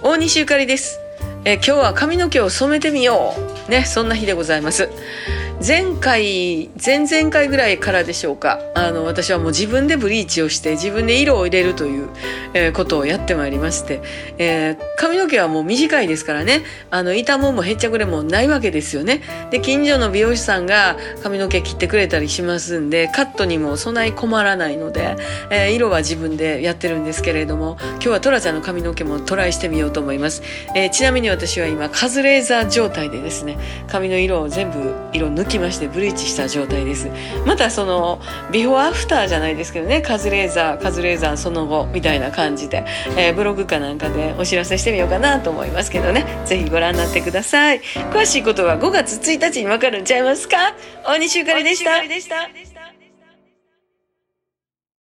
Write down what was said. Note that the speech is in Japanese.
大西ゆかりです。えー今日は髪の毛を染めてみよう。ね、そんな日でございます。前回、前々回ぐらいからでしょうか。あの、私はもう自分でブリーチをして、自分で色を入れるという、えーことをやってまいりまして、えー髪の毛はもう短いですからね、あの、傷ももへっちゃくれもないわけですよね。で、近所の美容師さんが髪の毛切ってくれたりしますんで、カットにもそない困らないので、えー色は自分でやってるんですけれども、今日はトラちゃんの髪の毛もトライしてみようと思います。えーちなみに私は今、カズレーザー状態でですね、髪の色を全部色抜きましてブリーチした状態です。またその、ビフォーアフターじゃないですけどね、カズレーザー、カズレーザーその後みたいな感じで、えーブログかなんかでお知らせしてみようかなと思いますけどね、ぜひご覧になってください。詳しいことは5月1日にわかるんちゃいますか？大西ゆかりでした。